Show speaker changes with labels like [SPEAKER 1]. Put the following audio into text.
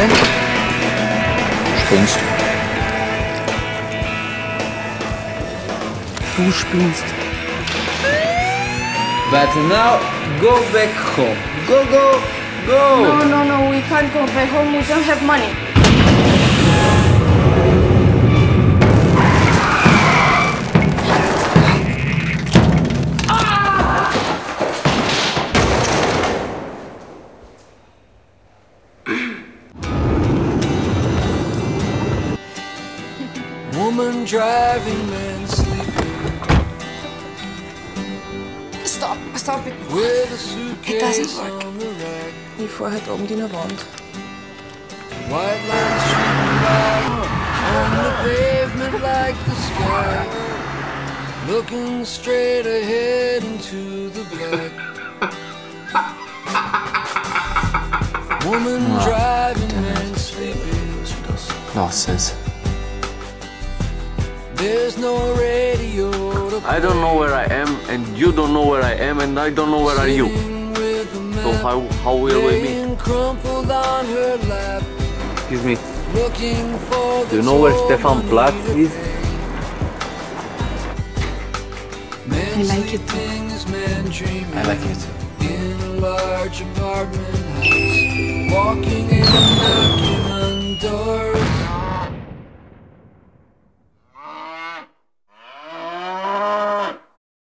[SPEAKER 1] denn?
[SPEAKER 2] Spinnst.
[SPEAKER 1] Du spinnst.
[SPEAKER 3] But now go back home. Go, go, go!
[SPEAKER 4] No, no, no, we can't go back home. We don't have money.
[SPEAKER 5] Woman driving, man sleeping
[SPEAKER 4] Stop, stop it.
[SPEAKER 5] with a
[SPEAKER 4] It doesn't
[SPEAKER 5] suitcase
[SPEAKER 4] work.
[SPEAKER 5] on the rack.
[SPEAKER 1] Ich fahr oben die Wand.
[SPEAKER 5] White lines shooting by on the pavement like the sky. Looking straight ahead into the black. Woman driving, man sleeping.
[SPEAKER 2] Losses.
[SPEAKER 5] There's no radio to
[SPEAKER 6] I don't know where I am, and you don't know where I am, and I don't know where are you.
[SPEAKER 5] sing with a
[SPEAKER 6] So how how will we meet?
[SPEAKER 5] Crumpled on her lap,
[SPEAKER 6] Excuse me.
[SPEAKER 5] looking for
[SPEAKER 6] Do you know where Stefan Platt is?
[SPEAKER 4] I like it too.
[SPEAKER 2] I like it too.